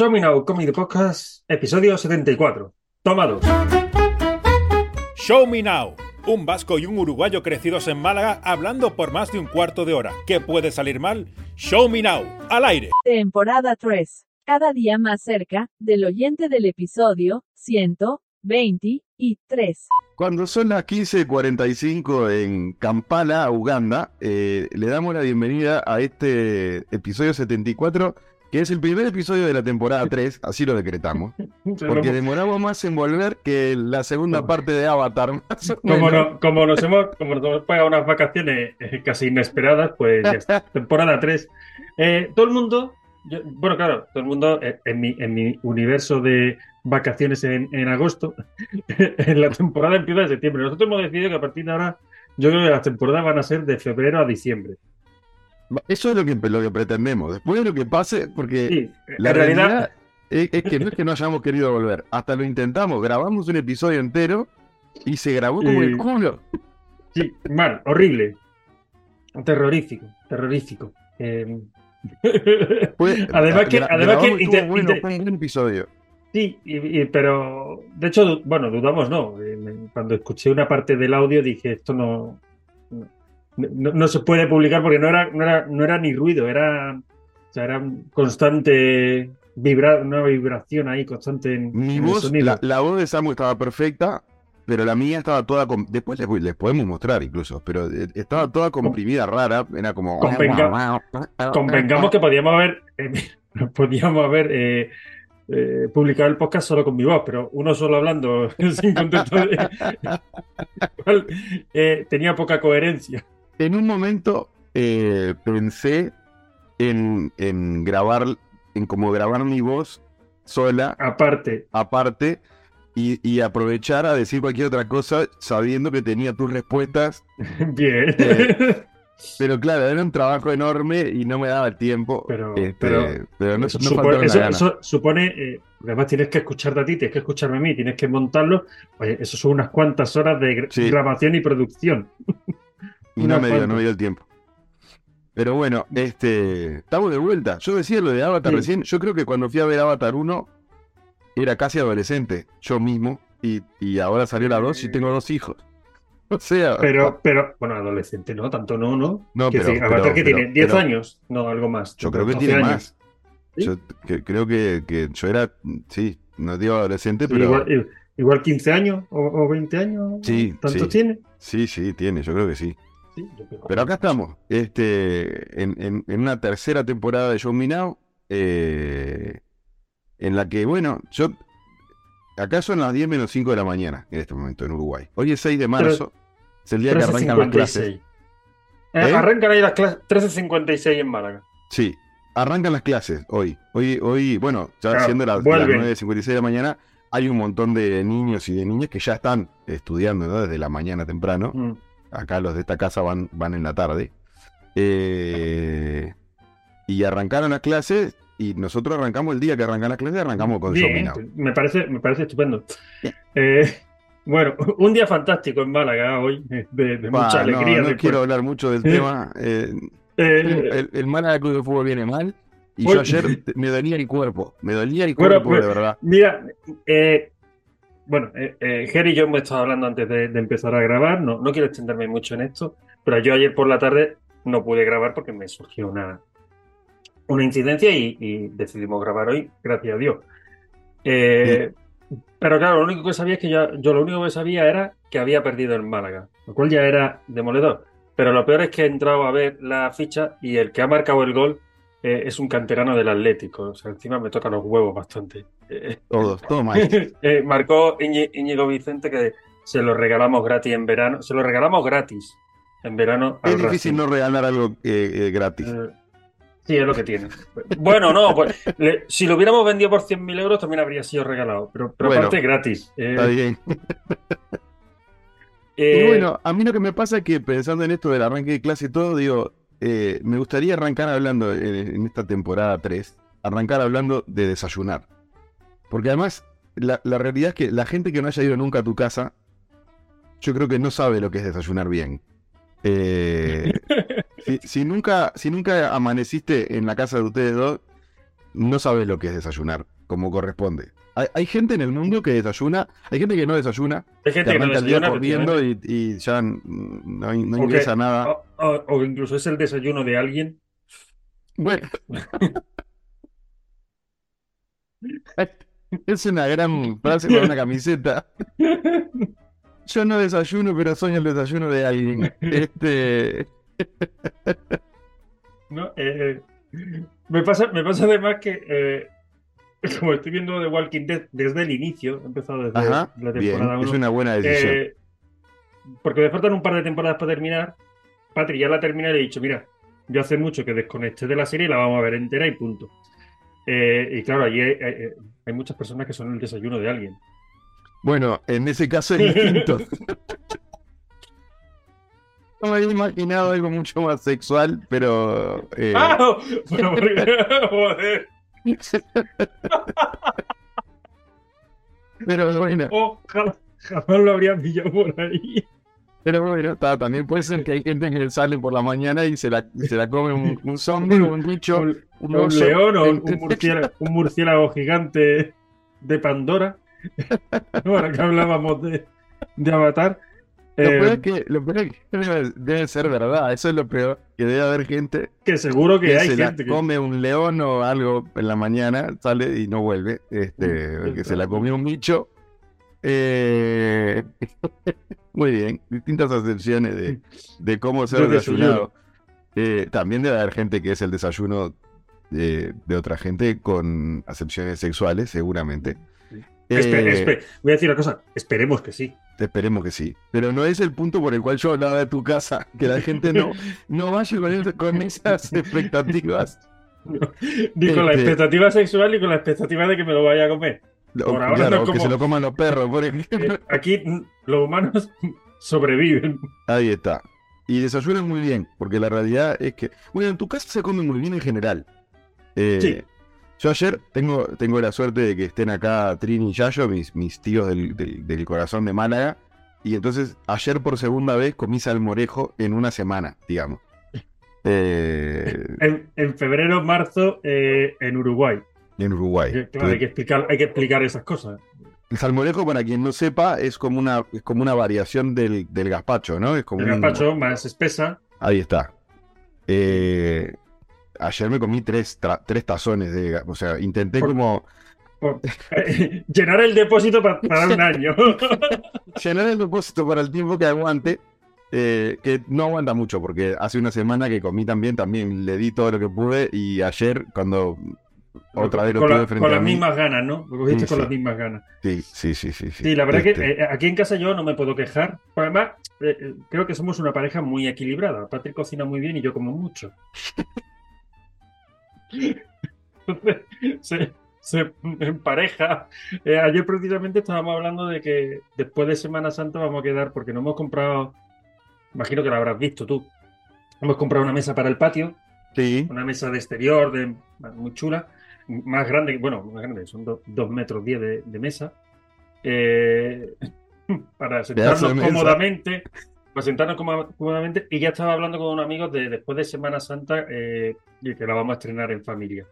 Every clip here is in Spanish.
Show Me Now Comedy Podcast, episodio 74. Toma dos. Show Me Now. Un vasco y un uruguayo crecidos en Málaga hablando por más de un cuarto de hora. ¿Qué puede salir mal? Show Me Now. Al aire. Temporada 3. Cada día más cerca del oyente del episodio 123. Cuando son las 15.45 en Kampala, Uganda, eh, le damos la bienvenida a este episodio 74, que es el primer episodio de la temporada 3, así lo decretamos, porque demoramos más en volver que la segunda parte de Avatar. Como, menos. no- como nos hemos, como nos hemos pagado unas vacaciones eh, casi inesperadas, pues ya está. Temporada 3. Eh, todo el mundo, yo- bueno, claro, todo el mundo eh, en, mi, en mi universo de vacaciones en, en agosto, en la temporada empieza en septiembre. Nosotros hemos decidido que a partir de ahora, yo creo que las temporadas van a ser de febrero a diciembre. Eso es lo que, lo que pretendemos. Después de lo que pase, porque Sí, la realidad realidad, es, es que no es que no hayamos querido volver, hasta lo intentamos, grabamos un episodio entero y se grabó como el culo. sí, mal, horrible, terrorífico, terrorífico. Eh, Fue- además que, además que bueno, un episodio. Sí, y- y- pero de hecho, bueno, dudamos, no. Eh, Cuando escuché una parte del audio dije, esto no, no, no- se puede publicar porque no era, no era, no era ni ruido, era, o sea, era constante vibra, una vibración ahí constante en, Mi en el voz, sonido. la, la voz de Samu estaba perfecta, pero la mía estaba toda. Después les, les podemos mostrar incluso, pero eh, estaba toda comprimida, rara. Era como. Convenga- Convengamos que podíamos haber, eh, podíamos haber eh, eh, publicado el podcast solo con mi voz, pero uno solo hablando sin contexto de- eh, tenía poca coherencia. En un momento eh, pensé en, en grabar, en como grabar mi voz sola, Aparte, aparte, y, y aprovechar a decir cualquier otra cosa sabiendo que tenía tus respuestas. bien. Eh, Pero claro, era un trabajo enorme y no me daba el tiempo. Pero- Este, pero- pero no, Eso no supone, eh, además tienes que escucharte a ti, tienes que escucharme a mí, tienes que montarlo. Oye, eso son unas cuantas horas de Sí. grabación y producción. Y no me dio, no me dio el tiempo. Pero bueno, este, estamos de vuelta. Yo decía lo de Avatar Sí. recién. Yo creo que cuando fui a ver Avatar 1 era casi adolescente, yo mismo. Y, y ahora salió la 2 y tengo dos hijos. O sea, Pero, pero, bueno, adolescente, ¿no? Tanto no, ¿no? No, pero- decir, Avatar pero- que pero- tiene 10 pero- años, no, algo más. yo creo que 12 tiene años. más. ¿Sí? Yo que- creo que, que yo era, sí, no digo adolescente, Sí, pero igual, igual 15 años o, o 20 años. Sí, ¿Tanto tiene? sí, sí, tiene, yo creo que sí. Sí, yo creo. Pero acá estamos, este, en, en- en una tercera temporada de Show Me Now, eh, en la que, bueno, yo, acá son las 10 menos 5 de la mañana en este momento en Uruguay. Hoy es 6 de marzo, es el día que arrancan las clases. 13.56. Eh. Arrancan ahí las clases 13.56 en Málaga. Sí, arrancan las clases hoy. Hoy, hoy bueno, ya Claro, siendo las, las vuelven. 9.56 de la mañana, hay un montón de niños y de niñas que ya están estudiando ¿no? desde la mañana temprano. Mm. Acá los de esta casa van, van en la tarde. Eh, y arrancaron las clases y nosotros arrancamos el día que arrancan las clases, arrancamos con Bien, me parece, me parece estupendo. Eh, bueno, un día fantástico en Málaga hoy, eh, de, de Bah, mucha alegría. no después. quiero hablar mucho del tema. eh, el, el Málaga Club de Fútbol viene mal. Y Hoy- yo ayer me dolía el cuerpo. Me dolía el Bueno, cuerpo, pues- de verdad. Mira, eh, bueno, eh, eh, Jerry y yo hemos estado hablando antes de, de empezar a grabar, no, no quiero extenderme mucho en esto, pero yo ayer por la tarde no pude grabar porque me surgió una, una incidencia y, y decidimos grabar hoy, gracias a Dios. Eh, Pero claro, lo único que sabía es que yo, yo lo único que sabía era que había perdido en Málaga, lo cual ya era demoledor. Pero lo peor es que he entrado a ver la ficha y el que ha marcado el gol eh, es un canterano del Atlético. O sea, encima me tocan los huevos bastante. Eh, Todos, todo mal. eh, marcó Íñi- Íñigo Vicente que se lo regalamos gratis en verano. Se lo regalamos gratis en verano Es difícil Racing. no regalar algo eh, gratis. Sí, es lo que tiene. Bueno, no, pues le- si lo hubiéramos vendido por 100.000 euros también habría sido regalado. Pero, pero Bueno, aparte gratis. Está bien. Y bueno, a mí lo que me pasa es que pensando en esto del arranque de clase y todo, digo, eh, me gustaría arrancar hablando en, en esta temporada 3, arrancar hablando de desayunar. Porque además, la, la realidad es que la gente que no haya ido nunca a tu casa, yo creo que no sabe lo que es desayunar bien. Eh, si, si nunca, si nunca amaneciste en la casa de ustedes dos, no sabes lo que es desayunar, como corresponde. Hay, hay gente en el mundo que desayuna, hay gente que no desayuna, Hay gente que no arranca el día desayuna, corriendo y, y ya no, no ingresa nada. o- o- o incluso es el desayuno de alguien. Bueno. Es una gran frase para una camiseta. Yo no desayuno, pero sueño el desayuno de alguien. Este. ¿no? Eh, me pasa, me pasa además que, eh, como estoy viendo The Walking Dead desde el inicio, he empezado desde Ajá, la bien. temporada Es 1, una buena decisión. eh, porque me faltan un par de temporadas para terminar. Patri ya la terminé y le he dicho, mira, yo hace mucho que desconecté de la serie y la vamos a ver entera y punto. Eh, y claro, allí hay, hay- hay muchas personas que son el desayuno de alguien. Bueno, en ese caso es distinto. No me había imaginado algo mucho más sexual, pero. eh, ¡Ah! Bueno, porque- joder. Pero bueno, Oh, jamás, jamás lo habría pillado por ahí. pero bueno, también puede ser que hay gente que sale por la mañana y se la, se la come un, un zombie o un bicho. Un, un un oso. león o un, murciélago, un murciélago gigante de Pandora. Bueno, que hablábamos de, de Avatar. Lo Eh, peor es que, lo peor es que debe, debe ser verdad, eso es lo peor, que debe haber gente que seguro que que hay se la gente que. come un león o algo en la mañana, sale y no vuelve, este, Mm, que se la comió un bicho. Eh, muy bien, distintas acepciones de, de cómo ser De desayunado. Eh, también debe haber gente que es el desayuno de, de otra gente con acepciones sexuales, seguramente. Eh, espe- voy a decir una cosa, esperemos que sí. Esperemos que sí. Pero no es el punto por el cual yo hablaba de tu casa, que la gente no, no vaya con, el- con esas expectativas. Ni con la Este- expectativa sexual ni con la expectativa de que me lo vaya a comer. Por ahora claro, no o que como- se lo coman los perros, por ejemplo. Aquí los humanos sobreviven. Ahí está. Y desayunan muy bien, porque la realidad es que, bueno, en tu casa se come muy bien en general. Eh, Sí. Yo ayer tengo, tengo la suerte de que estén acá Trini y Yayo, mis, mis tíos del, del- del corazón de Málaga, y entonces ayer por segunda vez comí salmorejo en una semana, digamos. Eh, En, en febrero, marzo, eh, en Uruguay. en Uruguay. Que, claro, hay que explicar, hay que explicar esas cosas. El salmorejo, para quien no sepa, es como una, es como una variación del, del gazpacho, ¿no? Es como El un- gazpacho más espesa. Ahí está. Eh, ayer me comí tres, tres tazones de... O sea, intenté Por- como por- llenar el depósito pa- para un año. llenar el depósito para el tiempo que aguante. eh, que no aguanta mucho, porque hace una semana que comí también, también le di todo lo que pude y ayer cuando otra vez lo con, tuve la- frente con a las mí... mismas ganas, ¿no? Lo cogiste Sí, con sí. las mismas ganas. Sí, sí, sí, sí. Sí, la verdad Este, que eh, aquí en casa yo no me puedo quejar. Además, eh, eh, creo que somos una pareja muy equilibrada. Patrick cocina muy bien y yo como mucho. Entonces, se, se empareja. Eh, ayer precisamente estábamos hablando de que después de Semana Santa vamos a quedar, porque no hemos comprado, imagino que lo habrás visto tú, hemos comprado una mesa para el patio, Sí, una mesa de exterior de, muy chula, más grande, bueno, más grande, son do- dos metros diez de, de mesa, eh, para sentarnos mesa. Para sentarnos cómoda- cómodamente, y ya estaba hablando con unos amigos de después de Semana Santa eh, y que la vamos a estrenar en familia.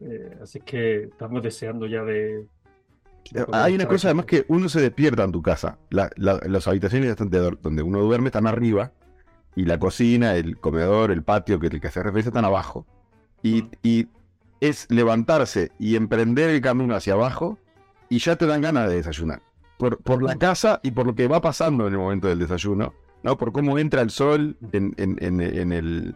Eh, así que estamos deseando ya de... Hay una cosa además que uno se despierta en tu casa. La- la- las habitaciones donde uno duerme están arriba y la cocina, el comedor, el patio que el que hace referencia están abajo. Y, Mm. y es levantarse y emprender el camino hacia abajo y ya te dan ganas de desayunar. Por, por la casa y por lo que va pasando en el momento del desayuno, ¿no? Por cómo entra el sol en, en- en- en el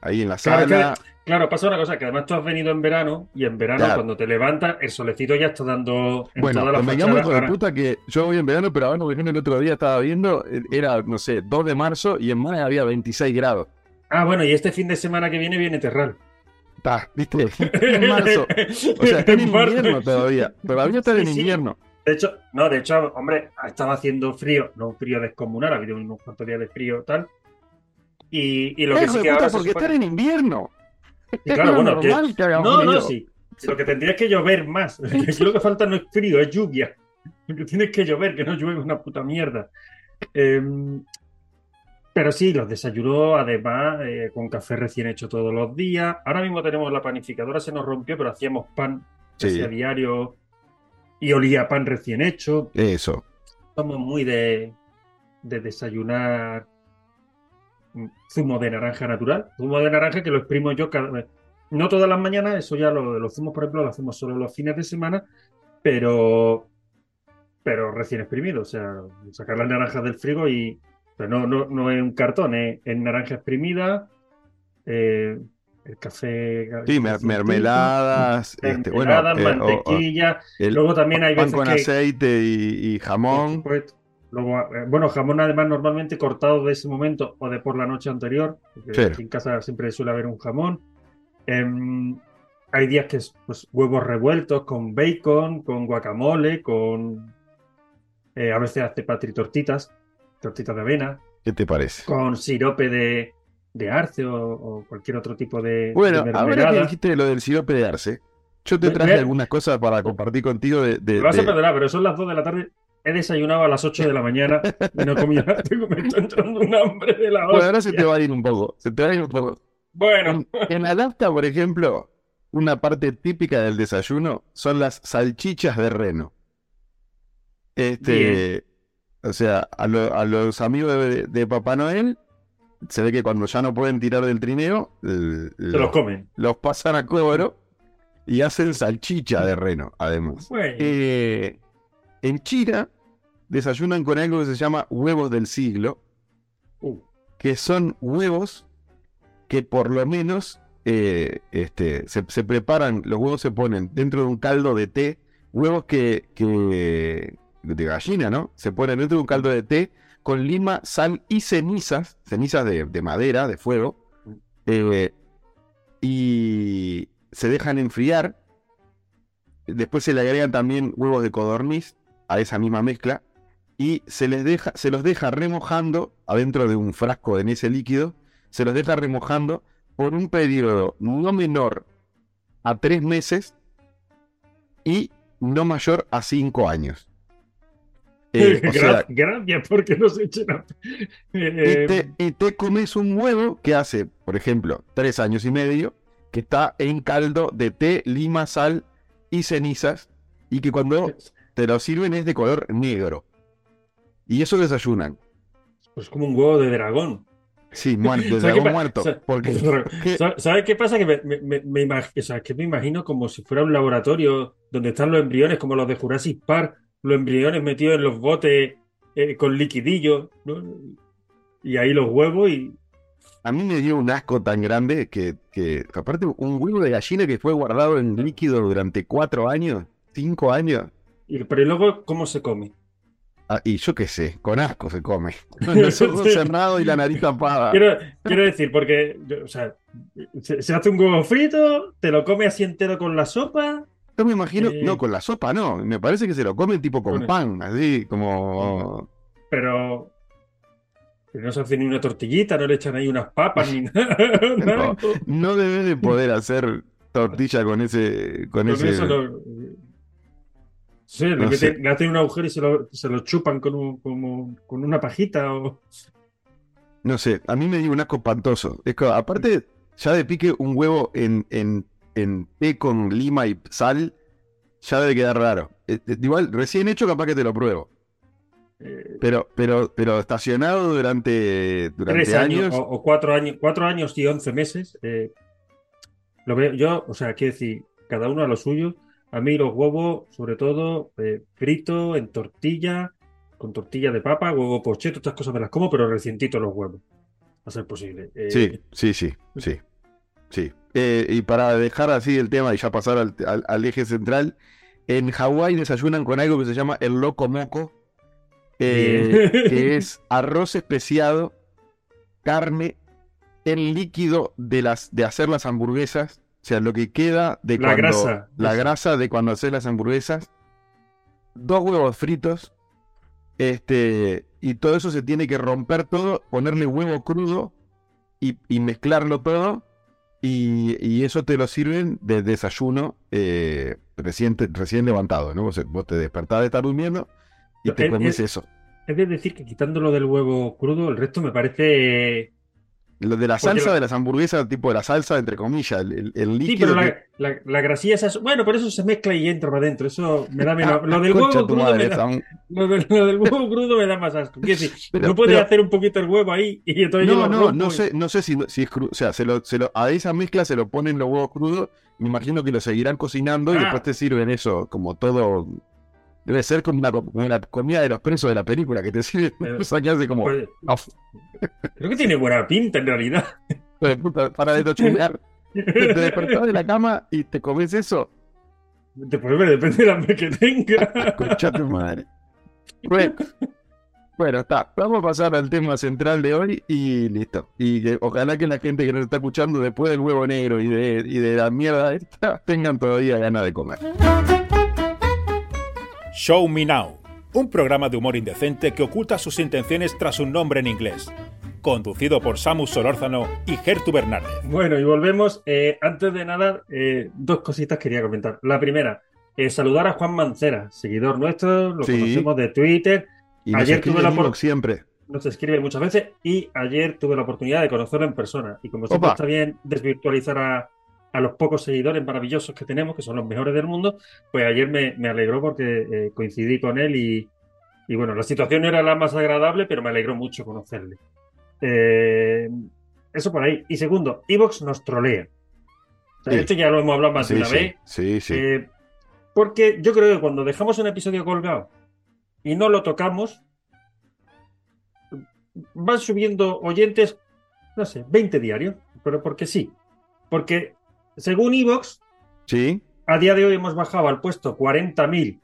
ahí en la Claro, sala. Claro, pasa una cosa, que además tú has venido en verano y en verano Claro. cuando te levantas el solecito ya está dando en Bueno, toda la fachada. hijo de Ahora- puta, que yo voy en verano, pero ahora, por ejemplo, el otro día estaba viendo, eh, era, no sé, 2 de marzo y en Málaga había 26 grados. Ah, bueno, y este fin de semana que viene viene Terral. Está, ¿viste? en marzo. O sea, está en invierno todavía. Todavía está en invierno. De hecho, no, de hecho, hombre, estaba haciendo frío, no un frío descomunal, ha habido unos cuantos días de frío tal. Y, y lo que sí que puta, ahora porque supone- están en invierno. Y claro, es bueno, que- normal que No, no, sí. Lo que tendría es que llover más. Lo que falta no es frío, es lluvia. Lo que tiene que llover, que no llueve una puta mierda. Eh, Pero sí, los desayuno además eh, con café recién hecho todos los días. Ahora mismo tenemos la panificadora, se nos rompió, pero hacíamos pan Sí. a diario y olía a pan recién hecho. Eso. Somos muy de, de desayunar zumo de naranja natural. Zumo de naranja que lo exprimo yo cada vez. No todas las mañanas, eso ya lo de los zumos, por ejemplo, lo hacemos solo los fines de semana, pero, pero recién exprimido. O sea, sacar las naranjas del frigo y o sea, no, no, no es un cartón, es, es naranja exprimida, eh, el café. Sí, mer- mermeladas, este, bueno, mermeladas, eh, o- o mantequilla. Luego también hay pan veces con que. aceite y, jamón. Luego, eh, bueno, jamón además normalmente cortado de ese momento o de por la noche anterior, porque Sí. aquí en casa siempre suele haber un jamón. Em, hay días que es pues, huevos revueltos con bacon, con guacamole, con... eh, a veces hace patri tortitas, tortitas de avena, ¿Qué te parece? con sirope de, de arce o, o cualquier otro tipo de, Bueno, de ahora que dijiste lo del sirope de arce, yo te traje algunas cosas para compartir contigo de, de- vas a perdonar, pero son las 2 de la tarde. He desayunado a las 8 de la mañana y no he comido nada. Tengo- Me está entrando un hambre de la Bueno, ahora se te va a ir un poco. Se te va a ir un poco. Bueno, En, en Adapta, por ejemplo, una parte típica del desayuno son las salchichas de reno. Este, o sea, a, lo- a los amigos de, de Papá Noel, se ve que cuando ya no pueden tirar del trineo, el- se los los, comen. los pasan a cobro y hacen salchicha de reno, además. Bueno, Eh, en China desayunan con algo que se llama huevos del siglo, uh, que son huevos que por lo menos eh, este, se, se preparan, los huevos se ponen dentro de un caldo de té, huevos que, que de gallina, ¿no? Se ponen dentro de un caldo de té con lima, sal y cenizas, cenizas de, de madera, de fuego, eh, y se dejan enfriar. Después se le agregan también huevos de codorniz a esa misma mezcla y se les deja, se los deja remojando adentro de un frasco en ese líquido, se los deja remojando por un periodo no menor a tres meses y no mayor a cinco años. Eh, o gra- sea, gracias porque nos echen a... y Eh, te, y te comes un huevo que hace, por ejemplo, tres años y medio, que está en caldo de té, lima, sal y cenizas, y que cuando te lo sirven es de color negro. Y eso desayunan. Pues como un huevo de dragón. Sí, muerto, de ¿Sabes qué dragón muerto. Porque ¿Sabes qué pasa? Que me, me- me- me imag- o sea, que me imagino como si fuera un laboratorio donde están los embriones, como los de Jurassic Park, los embriones metidos en los botes eh, con liquidillo, ¿no? Y ahí los huevos y... a mí me dio un asco tan grande que, que, aparte, un huevo de gallina que fue guardado en líquido durante cuatro años, cinco años. y- pero ¿y luego cómo se come? Ah, y yo qué sé, con asco se come. Con los ojos cerrados y la nariz tapada. Quiero, quiero decir, porque, o sea, se, se hace un huevo frito, te lo come así entero con la sopa. Yo me imagino, no, con la sopa no, me parece que se lo comen tipo con pan, así como... Pero, pero no se hace ni una tortillita, no le echan ahí unas papas ni nada. No debes de poder hacer tortilla con ese... Con, Con ese... eso lo- Sí, le, No meten- le hacen un agujero y se lo, se lo chupan con, un- como- con una pajita. O... No sé, a mí me dio un asco espantoso. Es que, aparte, ya de pique un huevo en, en, en té con lima y sal, ya debe quedar raro. Eh, eh, igual, recién hecho capaz que te lo pruebo. eh, Pero, pero, pero estacionado durante, durante tres años, años... o, o cuatro años, cuatro años y once meses. eh, lo veo yo, o sea, quiero decir, cada uno a lo suyo. A mí los huevos, sobre todo, eh, frito, en tortilla, con tortilla de papa, huevo pocheto, estas cosas me las como, pero recientitos los huevos. A ser posible. Eh, Sí, sí, sí, sí. sí. Eh, y para dejar así el tema y ya pasar al, al- al eje central, en Hawái desayunan con algo que se llama el loco moco, eh, que es arroz especiado, carne, el líquido de las de hacer las hamburguesas, o sea, lo que queda de La cuando grasa. la grasa de cuando haces las hamburguesas, dos huevos fritos, este, y todo eso se tiene que romper todo, ponerle huevo crudo y, y mezclarlo todo, y, y eso te lo sirven de desayuno eh, recién, recién levantado, ¿no? Vos, vos te despertás de estar durmiendo y te El- comes eso. es de decir que quitándolo del huevo crudo, el resto me parece. Lo de la salsa la- de las hamburguesas, tipo de la salsa, entre comillas, el, el- el Sí, líquido. pero que- la, la, la grasilla esa. Bueno, pero eso se mezcla y entra para adentro. Eso me da menos. Ah, Lo del huevo crudo madre, me da, lo del, lo del huevo crudo me da más asco. Quiero decir, Pero- no puedes pero- hacer un poquito el huevo ahí y entonces No, no, no y- sé, no sé si, si es crudo. O sea, se lo, se lo- a esa mezcla se lo ponen los huevos crudos. Me imagino que lo seguirán cocinando y Ah. después te sirven eso como todo. Debe ser como una, la comida de los presos de la película que te sirven. Eh, o sea, que hace como. Pues, "Af, creo que tiene buena pinta en realidad. de para de tochumear. Te despertás de la cama y te comes eso. Después me depende del hambre que tenga. Concha tu madre. Bueno, bueno, está. Vamos a pasar al tema central de hoy y listo. Y que ojalá que la gente que nos está escuchando después del huevo negro y de, y de la mierda esta tengan todavía ganas de comer. Show Me Now, un programa de humor indecente que oculta sus intenciones tras un nombre en inglés. Conducido por Samus Solórzano y Gertu Bernardes. Bueno, y volvemos. Eh, antes de nada, eh, dos cositas quería comentar. La primera, eh, saludar a Juan Mancera, seguidor nuestro, lo Sí. conocemos de Twitter, Y nos Ayer tuve la en por- siempre. nos escribe muchas veces y ayer tuve la oportunidad de conocerlo en persona. Y como siempre Opa. está bien desvirtualizar a, a los pocos seguidores maravillosos que tenemos, que son los mejores del mundo, pues ayer me, me alegró porque eh, coincidí con él y, y bueno, la situación no era la más agradable, pero me alegró mucho conocerle. Eh, eso por ahí. Y segundo, Evox nos trolea. O sea, Sí. Esto ya lo hemos hablado más de Sí, una sí, vez. sí, sí. Eh, porque yo creo que cuando dejamos un episodio colgado y no lo tocamos, van subiendo oyentes, no sé, 20 diarios, pero porque sí. Porque según Evox, Sí. a día de hoy hemos bajado al puesto 40.000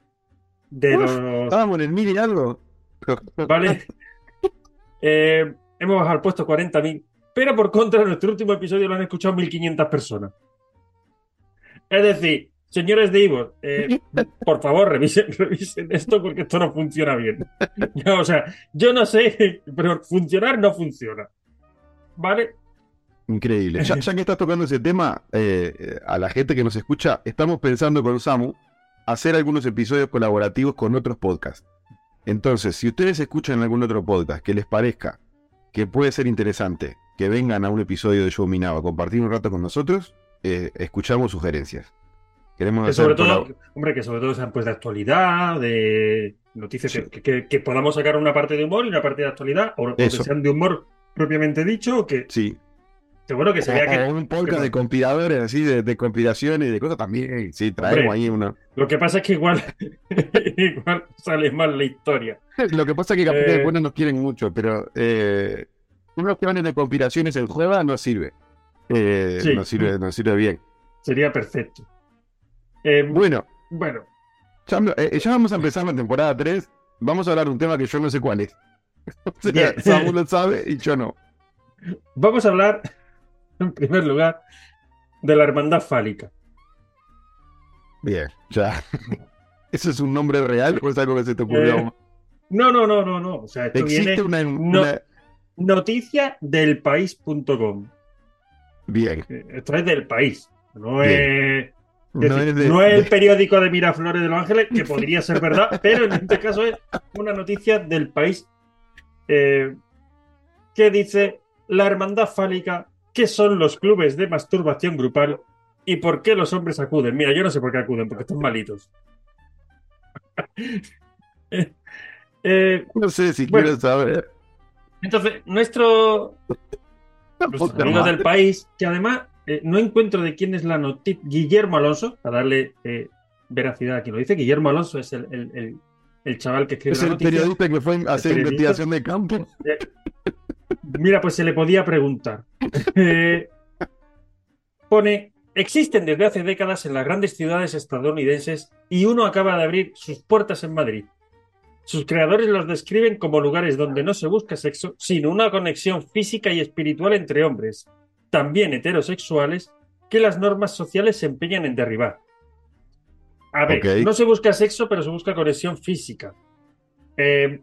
de Uf, los... Estábamos en el mil y algo. ¿Vale? Eh, hemos bajado al puesto 40.000, pero por contra, nuestro último episodio lo han escuchado 1.500 personas. Es decir, señores de Ivo, eh, por favor, revisen, revisen esto porque esto no funciona bien. O sea, yo no sé, pero funcionar no funciona. ¿Vale? Increíble. Ya, ya que estás tocando ese tema, eh, eh, a la gente que nos escucha, estamos pensando con Samu hacer algunos episodios colaborativos con otros podcasts. Entonces, si ustedes escuchan algún otro podcast que les parezca que puede ser interesante, que vengan a un episodio de Show Minado a compartir un rato con nosotros, eh, escuchamos sugerencias. Queremos Que hacer sobre todo, hombre, que sobre todo sean pues de actualidad, de noticias Sí. que, que- que podamos sacar una parte de humor y una parte de actualidad, o, o que sean de humor propiamente dicho, o que, Sí. Bueno, que se vea que un podcast de compiladores, así, de, de compilaciones y de cosas también. Sí, traemos Hombre. ahí una. Lo que pasa es que igual, igual sale mal la historia. Lo que pasa es que que Eh. no nos quieren mucho, pero eh, unos que van en de compilaciones en juega no sirve. Eh, Sí. no sirve, no sirve bien. Sería perfecto. Eh, Bueno, bueno, ya, ya vamos a empezar la temporada 3. Vamos a hablar de un tema que yo no sé cuál es. O sea, Bien. Samu lo sabe y yo no. vamos a hablar, en primer lugar, de la hermandad fálica. Bien, ya. ¿Eso es un nombre real o es algo que se te ocurrió? Eh, No, no, no, no, no. O sea, esto ¿Existe viene una, no. una- noticia del país.com. Bien. Eh, Esto es del país. No Bien. es. es No decir, es de- no es el de- periódico de Miraflores de Los Ángeles, que podría ser verdad, pero en este caso es una noticia del país eh, que dice la hermandad fálica, ¿qué son los clubes de masturbación grupal y por qué los hombres acuden? Mira, yo no sé por qué acuden, porque están malitos. Eh, No sé si Bueno. quiero saber. entonces, nuestro, Los amigos del país, que además eh, no encuentro de quién es la noticia. Guillermo Alonso, para darle eh, veracidad a quien lo dice. Guillermo Alonso es el, el- el- el chaval que escribe Es la el noticia. periodista que fue a hacer investigación de campo. Mira, pues se le podía preguntar. Eh, pone, existen desde hace décadas en las grandes ciudades estadounidenses y uno acaba de abrir sus puertas en Madrid. Sus creadores los describen como lugares donde no se busca sexo, sino una conexión física y espiritual entre hombres, también heterosexuales, que las normas sociales se empeñan en derribar. A ver, no se busca sexo, pero se busca conexión física. Eh,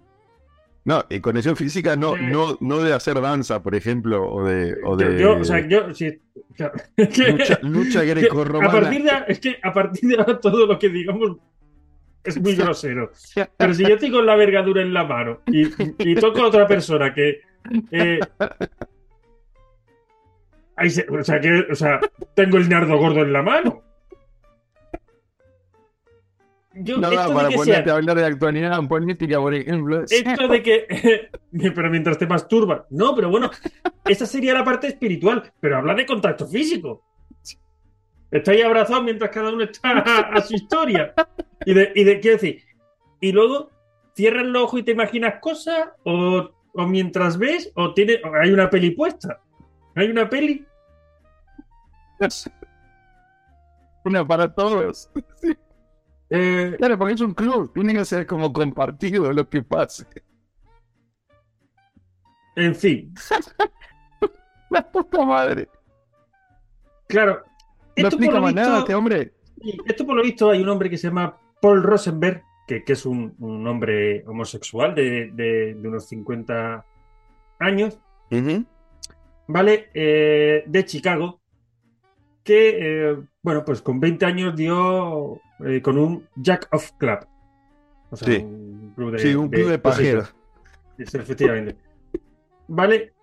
No, y conexión física no, no, no de hacer danza, por ejemplo, o de, o yo, de yo, o sea, yo, sí, claro, lucha, lucha que a grecorromana. partir de es que a partir de ahora todo lo que digamos es muy grosero. Pero si yo tengo la vergadura en la mano y, y toco a otra persona que. eh, se- o, sea, que, o sea, tengo el nardo gordo en la mano. Yo, No de para que ponerte a hablar de actualidad política, por ejemplo. esto de que. pero mientras te masturbas. No, pero bueno, esa sería la parte espiritual. Pero habla de contacto físico. Estáis abrazados mientras cada uno está a, a su historia. Y de, y de, quiero decir, y luego cierras los ojos y te imaginas cosas, o, o mientras ves, o, tiene, o hay una peli puesta. Hay una peli. Una para todos. eh, Claro, porque es un club. Tiene que ser como compartido lo que pase. en fin, La puta madre. claro. No Esto por, explica lo más visto, nada este hombre. esto por lo visto hay un hombre que se llama Paul Rosenberg, que, que es un, un hombre homosexual de, de- de unos 50 años, ¿vale? Eh, de Chicago, que, eh, bueno, pues con 20 años dio eh, con un Jack of Club. O sea, Sí. un club de, Sí, un club de pajeros. Sí, efectivamente. ¿Vale?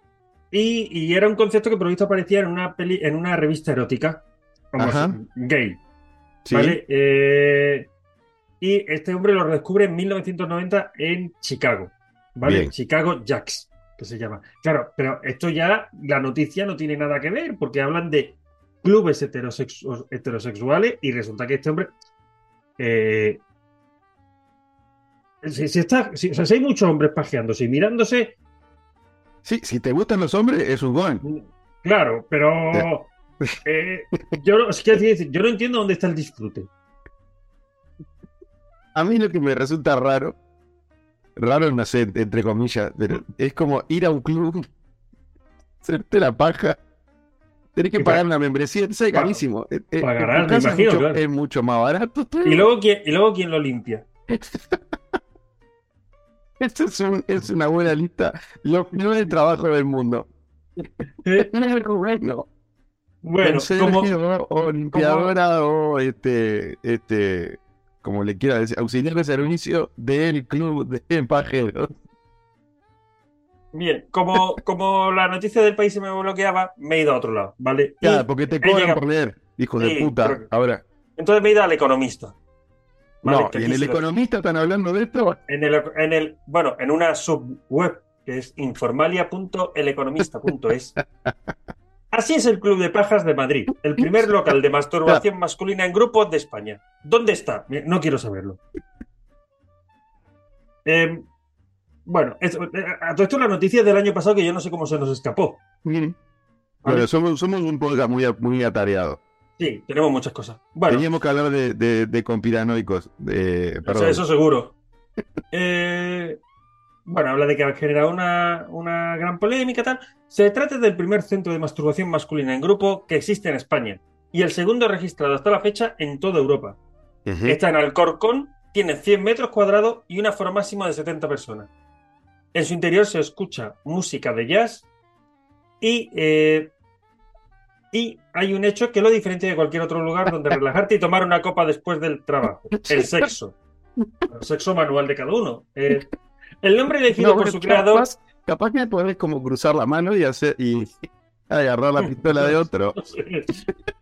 Y, y era un concepto que por lo visto aparecía en una peli, en una revista erótica. Ajá. gay. Sí. ¿Vale? Eh, y este hombre lo descubre en 1990 en Chicago. ¿Vale? Bien. Chicago Jacks, que se llama. Claro, pero esto ya, la noticia no tiene nada que ver, porque hablan de clubes heterosexu- heterosexuales y resulta que este hombre. eh, si, si está, si- o sea, si hay muchos hombres pajeándose y mirándose, Sí, si te gustan los hombres, es un buen. claro, pero. eh, yo, no- es que decir, yo no entiendo dónde está el disfrute. A mí lo que me resulta raro, raro no sé, entre comillas, pero es como ir a un club, hacerte la paja, tenés que pagar una membresía, eso es carísimo. Eh, eh, pagarás, tu me imagino, es, mucho, claro. es mucho más barato. Y luego, ¿quién, y luego, ¿quién lo limpia? Esto es, un- es una buena lista, lo peor del trabajo del mundo. Eh, bueno, Bueno, como, o, limpiadora o este, este, como le quiera decir, auxiliar de servicio del club de pajeros. Bien, como, como la noticia del país se me bloqueaba, me he ido a otro lado, ¿vale? Y Ya, porque te cobran llegado- por leer, hijo de Sí, puta. pero- Ahora, entonces me he ido al economista. ¿vale? no, Que y en el economista están hablando de esto. en el, en el, bueno, en una subweb que es informalia.eleconomista.es. Así es el Club de Pajas de Madrid, el primer local de masturbación masculina en grupo de España. ¿Dónde está? No quiero saberlo. Eh, bueno, es- eh, a todo esto la noticia del año pasado que yo no sé cómo se nos escapó. ¿vale? Bueno, somos, somos un podcast muy, muy atareado. Sí, tenemos muchas cosas. Bueno, Teníamos que hablar de, de, de conspiranoicos. De, Eso, seguro. Eh, bueno, habla de que ha generado una, una gran polémica, tal. Se trata del primer centro de masturbación masculina en grupo que existe en España y el segundo registrado hasta la fecha en toda Europa. Está en Alcorcón, tiene 100 metros cuadrados y un aforo máximo de 70 personas. En su interior se escucha música de jazz y, eh, y hay un hecho que lo diferencia de cualquier otro lugar donde relajarte y tomar una copa después del trabajo. El sexo. El sexo manual de cada uno. Eh, el nombre elegido No, por su creador... capaz, capaz que podés como cruzar la mano y hacer y agarrar la pistola de otro.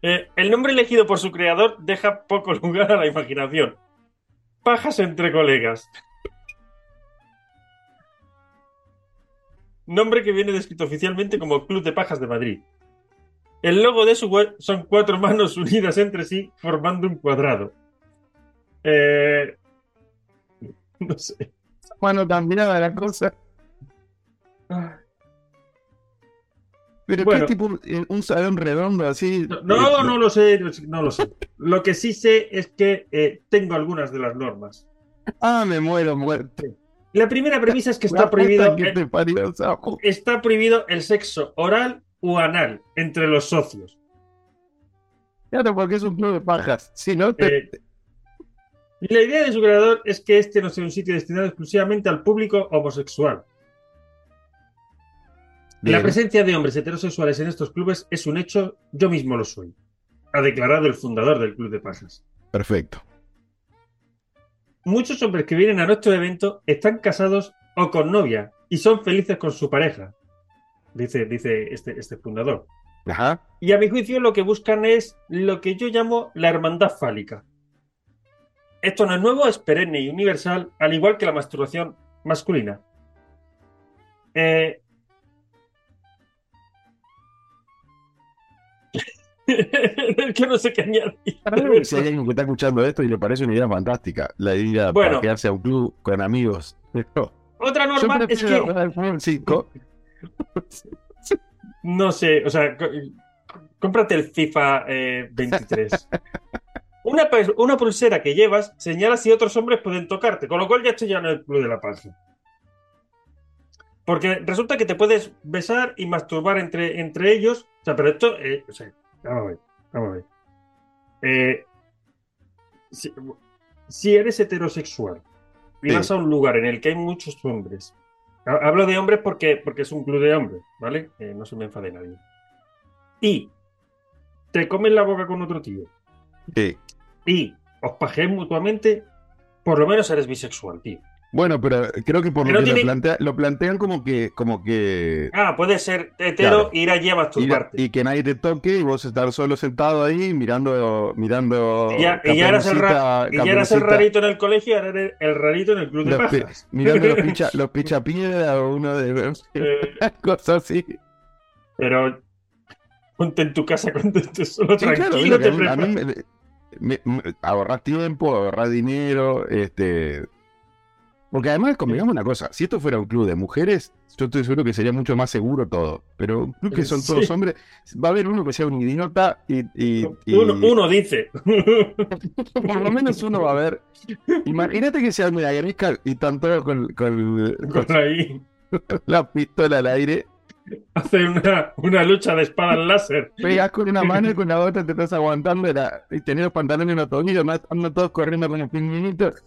Eh, el nombre elegido por su creador deja poco lugar a la imaginación. Pajas entre colegas. Nombre que viene descrito oficialmente como Club de Pajas de Madrid. El logo de su web son cuatro manos unidas entre sí formando un cuadrado. Eh, no sé. Mano cambiada la cosa. Pero Bueno. qué tipo eh, un salón redondo así. No, eh, no lo sé, no lo sé. Lo que sí sé es que eh, tengo algunas de las normas. Ah, me muero, muerto. La primera premisa es que está prohibido, jo- está prohibido el sexo oral u anal entre los socios. Claro, porque es un club de pajas. Si no, te, Eh, la idea de su creador es que este no sea un sitio destinado exclusivamente al público homosexual. La presencia de hombres heterosexuales en estos clubes es un hecho, yo mismo lo soy, ha declarado el fundador del Club de Pajas. Perfecto. Muchos hombres que vienen a nuestro evento están casados o con novia y son felices con su pareja. Dice, dice este, este fundador. Ajá. Y a mi juicio lo que buscan es lo que yo llamo la hermandad fálica. Esto no es nuevo, es perenne y universal, al igual que la masturbación masculina. Eh... que no sé qué añadir. Si hay alguien que está escuchando esto y le parece una idea fantástica, la idea Bueno. para quedarse a un club con amigos. No. Otra norma es que 5. No sé, o sea, cómprate el FIFA eh, 23. Una, una pulsera que llevas señala si otros hombres pueden tocarte, con lo cual ya estoy ya en el club de la paja. Porque resulta que te puedes besar y masturbar entre, entre ellos. O sea, pero esto, eh, o sea, vamos a ver, vamos a ver. Eh, si, si eres heterosexual y Sí. vas a un lugar en el que hay muchos hombres, ha- hablo de hombres porque, porque es un club de hombres, ¿vale? Eh, no se me enfade nadie. Y te comen la boca con otro tío Sí. y os pajeáis mutuamente, por lo menos eres bisexual, tío. Bueno, pero creo que por lo que tiene- lo, plantea- lo plantean como que, como que Ah, puedes ser hetero Claro. ir allí a masturbarte. y que nadie te toque y vos estar solo sentado ahí mirando, mirando Y ya, y ya eras el, ra- Caperucita- y ya eras el Caperucita, rarito en el colegio, ahora eres el rarito en el club de los pajas. mirando los picha, los pichapiedra o uno de Eh, cosas así. pero ponte en tu casa cuando estés solo Sí, claro, tranquilo, te que a mí- a mí me- me- me- ahorrás tiempo, ahorrás dinero, este. Porque además, convengamos una cosa, si esto fuera un club de mujeres, yo estoy seguro que sería mucho más seguro todo. Pero un club que son Sí. todos hombres, va a haber uno que sea un idiota y, y- y- Uno, uno dice. por lo menos uno va a ver. Imagínate que sea una gresca y todos con, con- con Con ahí la pistola al aire, hace una, una lucha de espadas láser. pegas con una mano y con la otra te estás aguantando la- y tenés los pantalones en los tobillos, andan todos corriendo con los pingüinitos.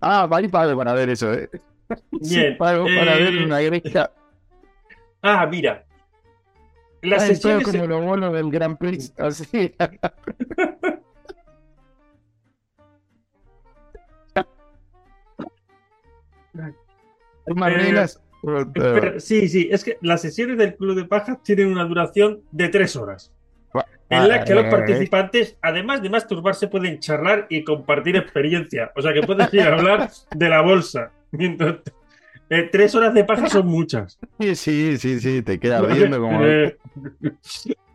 Ah, vale pago para ver eso, ¿eh? Sí, Bien, pago para eh, ver una gresca. Ah, mira. Ay, todo sesiones. como los bolos del Grand Prix, así. Más Eh, reglas. Sí, sí, es que las sesiones del Club de Pajas tienen una duración de tres horas, en la que los participantes, además de masturbarse, pueden charlar y compartir experiencia. O sea que puedes ir a hablar de la bolsa. Mientras, eh, tres horas de paja son muchas. Sí, sí, sí, sí, te queda riendo como. Eh,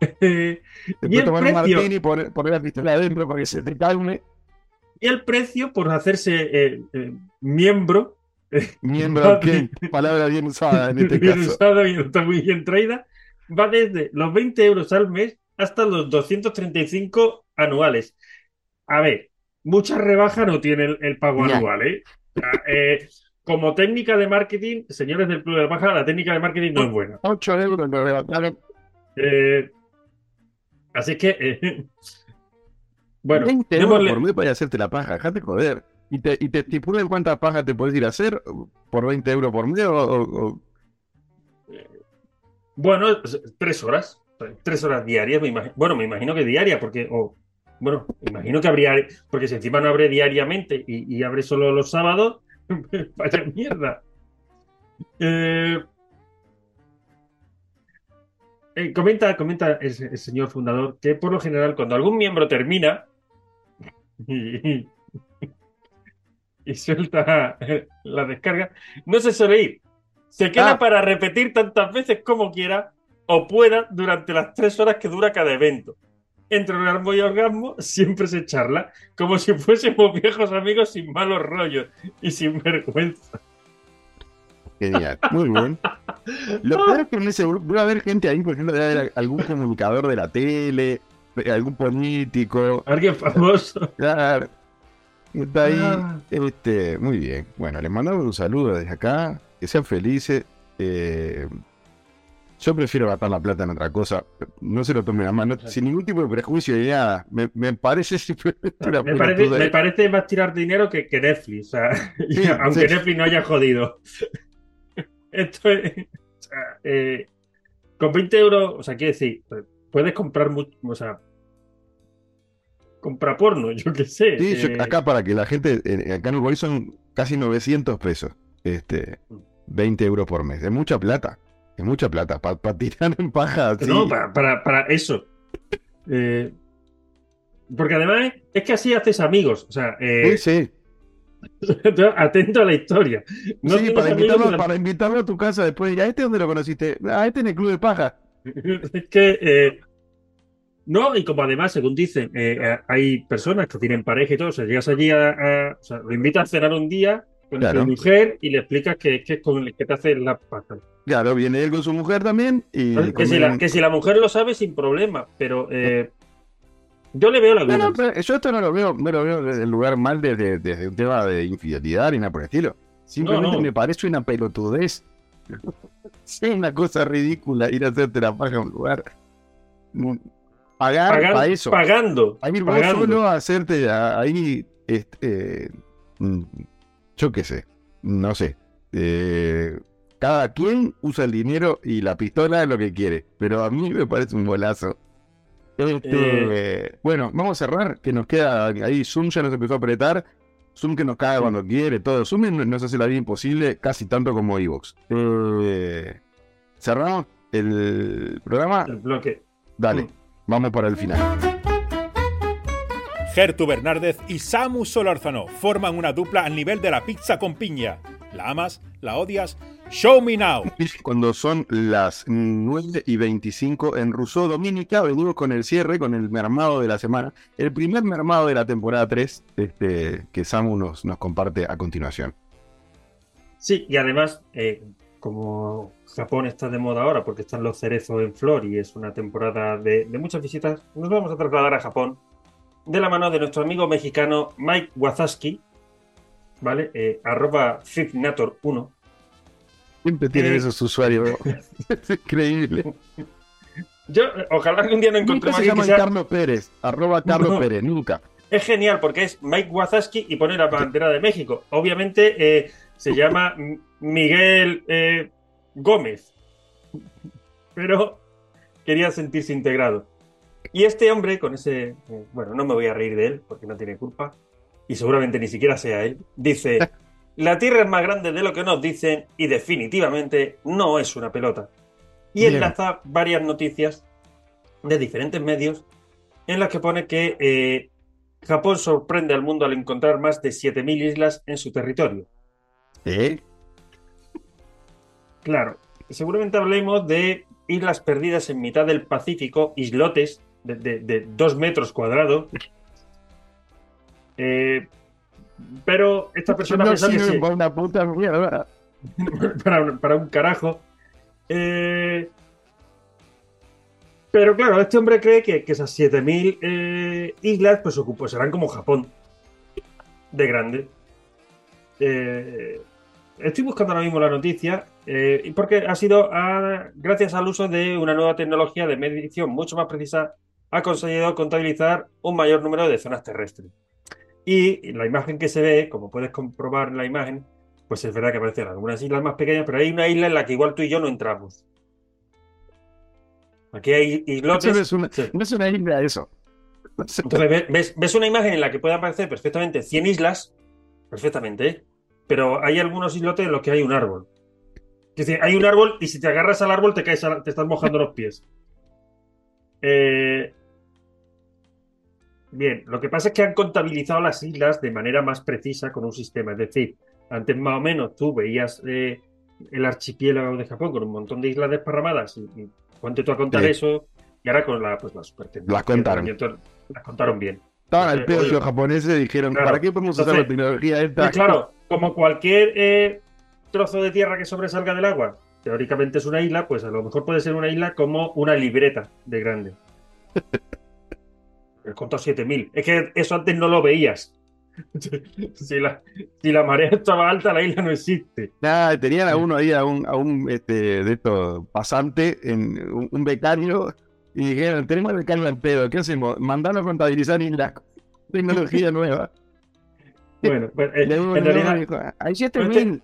eh, Te y el tomar un precio, martini y poner, poner la pistola adentro para que se te calme. y el precio por hacerse miembro. Miembro, ¿qué? Palabra bien usada en este bien caso. usada y no está muy bien traída, va desde los 20 euros al mes hasta los 235 anuales. A ver, mucha rebaja no tiene el, el pago anual, ¿eh? Eh, Como técnica de marketing, señores del Club de la Paja, la técnica de marketing no es buena. 8 euros lo levantaron. Eh, así que, eh, bueno, 20 euros démosle- por mes para hacerte la paja, dejate joder. ¿Y te, y te estipulan cuántas pajas te puedes ir a hacer por 20 euros por mes o, bueno, tres horas, tres horas diarias, me imagino. Bueno, me imagino que diaria, porque, o, bueno, me imagino que habría, porque si encima no abre diariamente y, y abre solo los sábados, vaya mierda. Eh, eh, comenta, comenta el, el señor fundador que por lo general cuando algún miembro termina y, y suelta la descarga, no se suele ir. Se queda Ah. para repetir tantas veces como quiera o pueda durante las tres horas que dura cada evento. Entre orgasmo y orgasmo siempre se charla, como si fuésemos viejos amigos sin malos rollos y sin vergüenza. Genial, muy bien. Lo peor es que en ese grupo debe haber gente ahí, por ejemplo, debe haber algún comunicador de la tele, algún político. Alguien famoso. Claro. Está ahí. Ah. Este, muy bien. Bueno, les mandamos un saludo desde acá. Que sean felices. Eh, yo prefiero gastar la plata en otra cosa. No se lo tomen a mano, sin ningún tipo de prejuicio ni nada. Me, me parece simplemente una Me parece, me parece más tirar dinero que, que Netflix, o sea, Sí, aunque sí. Netflix no haya jodido. Esto es, o sea, eh, con 20 euros, o sea, quiere decir, puedes comprar mucho, o sea, compra porno, yo qué sé. Sí, yo- eh, acá para que la gente, acá en Uruguay son casi 900 pesos, este, 20 euros por mes. Es mucha plata, es mucha plata. Para tirar en paja. No, para, para, para eso. Eh, porque además es que así haces amigos. O sea, eh, Sí, sí. atento a la historia. No Sí, para invitarlo, para invitarlo a tu casa después. ¿A este dónde lo conociste? A este en el club de paja. Es que, eh, no, y como además, según dicen, hay personas que tienen pareja y todo, o sea, llegas allí a, a- o sea, lo invitas a cenar un día con Claro. mujer y le explicas que, que es con el que te hace la paja. Claro, viene él con su mujer también y Que si, la, que si la mujer lo sabe, sin problema, pero eh, yo le veo la No, no, duda. yo esto no lo veo, no lo veo desde el lugar mal desde, desde un tema de infidelidad ni nada por el estilo. Simplemente me parece una pelotudez. Sí, una cosa ridícula ir a hacerte la paja a un lugar. Pagar Pagan- para eso. Pagando. A ir vos pagando. solo a hacerte ahí, este, mm, yo qué sé, no sé. Eh, cada quien usa el dinero y la pistola es lo que quiere, pero a mí me parece un bolazo. Este, Bueno, vamos a cerrar, que nos queda ahí, Zoom ya nos empezó a apretar, Zoom que nos caga cuando quiere, todo. Zoom no- nos hace la vida imposible casi tanto como Evox. Eh, cerramos el programa, El bloque. dale, Mm. vamos para el final. Gertu Bernárdez y Samu Solórzano forman una dupla al nivel de la pizza con piña. ¿La amas? ¿La odias? Show me now. Cuando son las 9 y 25 en Rousseau Dominica, venimos con el cierre, con el mermado de la semana. El primer mermado de la temporada 3 este, que Samu nos, nos comparte a continuación. Sí, y además, eh, como Japón está de moda ahora porque están los cerezos en flor y es una temporada de, de muchas visitas, nos vamos a trasladar a Japón de la mano de nuestro amigo mexicano Mike Wazaski, ¿vale? Eh, arroba Fitnator1. Siempre tienen Eh. esos usuarios. es increíble. Yo, ojalá que un día no Nunca se que llaman sea- Carlos Pérez. Arroba Carlos No. Pérez, nunca. Es genial porque es Mike Wazaski y pone la bandera de México. Obviamente eh, se llama Miguel Gómez, pero quería sentirse integrado. Y este hombre, con ese. eh, bueno, no me voy a reír de él porque no tiene culpa, y seguramente ni siquiera sea él, dice: La Tierra es más grande de lo que nos dicen y definitivamente no es una pelota. Y Bien. enlaza varias noticias de diferentes medios en las que pone que eh, Japón sorprende al mundo al encontrar más de 7.000 islas en su territorio. ¿Eh? Claro, seguramente hablemos de islas perdidas en mitad del Pacífico, islotes de, de- de dos metros cuadrados. Eh, pero esta persona no pensaba que sí, para una puta mierda. para, un- para un carajo. Eh, pero claro, este hombre cree que, que esas 7.000 eh, islas pues, ocupo- serán como Japón, de grande. Eh, estoy buscando ahora mismo la noticia, porque ha sido a- gracias al uso de una nueva tecnología de medición mucho más precisa, ha conseguido contabilizar un mayor número de zonas terrestres. Y la imagen que se ve, como puedes comprobar en la imagen, pues es verdad que aparecen algunas islas más pequeñas, pero hay una isla en la que igual tú y yo no entramos. Aquí hay islotes. No es una, Sí. no es una isla eso. Entonces ve- ves, ves una imagen en la que puede aparecer perfectamente 100 islas, perfectamente, ¿eh? pero hay algunos islotes en los que hay un árbol. Es decir, hay un árbol y si te agarras al árbol te caes, la- te estás mojando los pies. Eh, Bien, lo que pasa es que han contabilizado las islas de manera más precisa con un sistema. Es decir, antes más o menos tú veías eh, el archipiélago de Japón con un montón de islas desparramadas y, y ponte tú a contar Sí. eso y ahora con la, pues, la super Las contaron. Las contaron bien. Estaban al Oye, pedo los japoneses dijeron, Claro. ¿para qué podemos usar la tecnología esta? Y claro, como cualquier eh, trozo de tierra que sobresalga del agua, teóricamente es una isla, pues a lo mejor puede ser una isla como una libreta de grande. El contó 7000. Es que eso antes no lo veías. si, la, si la marea estaba alta, la isla no existe. Nada, tenían a uno ahí, a un, a un este, de estos pasante, en, un, un becario, y dijeron, tenemos el becario al pedo, ¿qué hacemos? Mandarlo a contabilizar islas. Tecnología nueva. Bueno, pues, eh, en realidad, hay Este- 7000.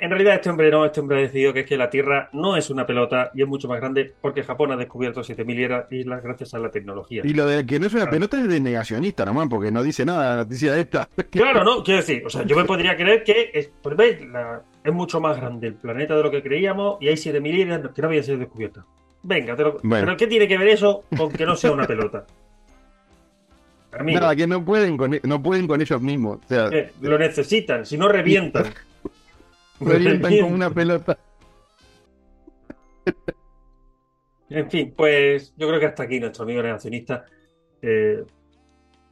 En realidad este hombre no, este hombre ha decidido que es que la Tierra no es una pelota y es mucho más grande porque Japón ha descubierto 7.000 islas gracias a la tecnología. Y lo de que no es una Claro. pelota es de negacionista nomás, porque no dice nada la noticia esta. Claro, ¿no? Quiero decir, o sea, yo me podría creer que es, pues. La- es mucho más grande el planeta de lo que creíamos y hay 7.000 islas que no habían sido descubiertas. Venga, te lo- Bueno. pero ¿qué tiene que ver eso con que no sea una pelota? Amigo, Nada, que no pueden con, no pueden con ellos mismos. O sea, eh, lo necesitan, si no revientan. Revientan como una pelota. En fin, pues yo creo que hasta aquí nuestro amigo negacionista. Eh,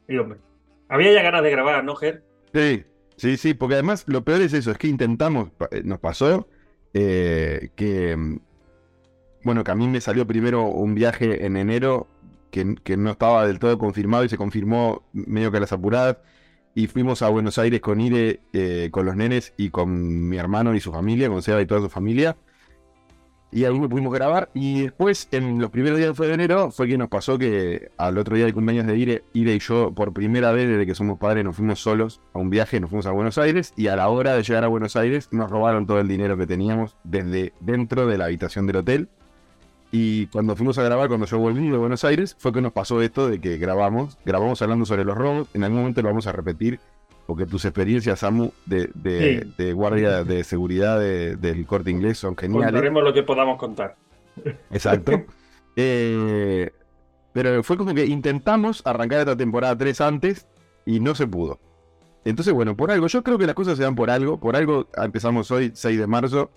y hombre, había ya ganas de grabar, ¿no, Ger? Sí, sí, sí, porque además lo peor es eso, es que intentamos, eh, nos pasó eh, que, mm, bueno, que a mí me salió primero un viaje en enero que, que no estaba del todo confirmado y se confirmó medio que a las apuradas y fuimos a Buenos Aires con Ire, eh, con los nenes y con mi hermano y su familia, con Seba y toda su familia. Y ahí pudimos grabar. Y después, en los primeros días de enero, fue que nos pasó que al otro día del cumpleaños de Ire, Ire y yo, por primera vez desde que somos padres, nos fuimos solos a un viaje, nos fuimos a Buenos Aires. Y a la hora de llegar a Buenos Aires, nos robaron todo el dinero que teníamos desde dentro de la habitación del hotel. Y cuando fuimos a grabar, cuando yo volví de Buenos Aires, fue que nos pasó esto de que grabamos, grabamos hablando sobre los robos. En algún momento lo vamos a repetir, porque tus experiencias, Samu, de, de, Sí. de guardia de seguridad de- del corte inglés son geniales. Contaremos lo que podamos contar. Exacto. Eh, pero fue como que intentamos arrancar esta temporada 3 antes y no se pudo. Entonces, bueno, por algo, yo creo que las cosas se dan por algo. Por algo empezamos hoy, 6 de marzo.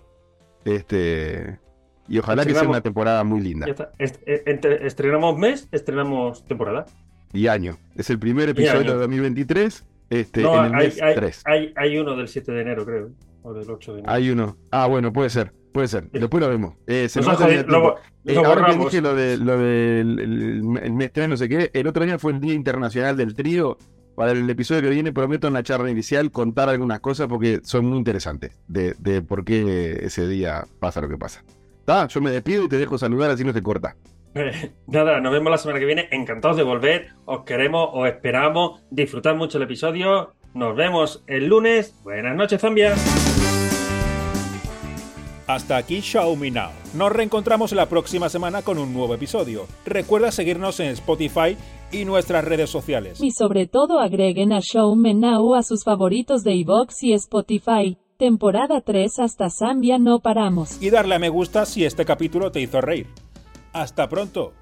Este. Y ojalá que sea una temporada muy linda. Est- eh, estrenamos mes, estrenamos temporada. Y año. Es el primer episodio de 2023. Este, No, en el hay, mes hay- 3. hay- hay uno del 7 de enero, creo. O del 8 de enero. Hay uno. Ah, bueno, puede ser. Puede ser. Después lo vemos. Eh, se Nos lo-. Eh, ahora que dije lo, de, lo del el, el mes 3, no sé qué, el otro día fue el Día Internacional del Trío. Para el episodio que viene prometo en la charla inicial contar algunas cosas porque son muy interesantes de, de por qué ese día pasa lo que pasa. ¿Está? Yo me despido y te dejo saludar así no te corta. Nada, nos vemos la semana que viene. Encantados de volver. Os queremos, os esperamos. Disfrutad mucho el episodio. Nos vemos el lunes. Buenas noches, Zambia. Hasta aquí Show Me Now. Nos reencontramos la próxima semana con un nuevo episodio. Recuerda seguirnos en Spotify y nuestras redes sociales. Y sobre todo agreguen a Show Me Now a sus favoritos de iVoox y Spotify. Temporada 3 hasta Zambia no paramos. Y darle a me gusta si este capítulo te hizo reír. Hasta pronto.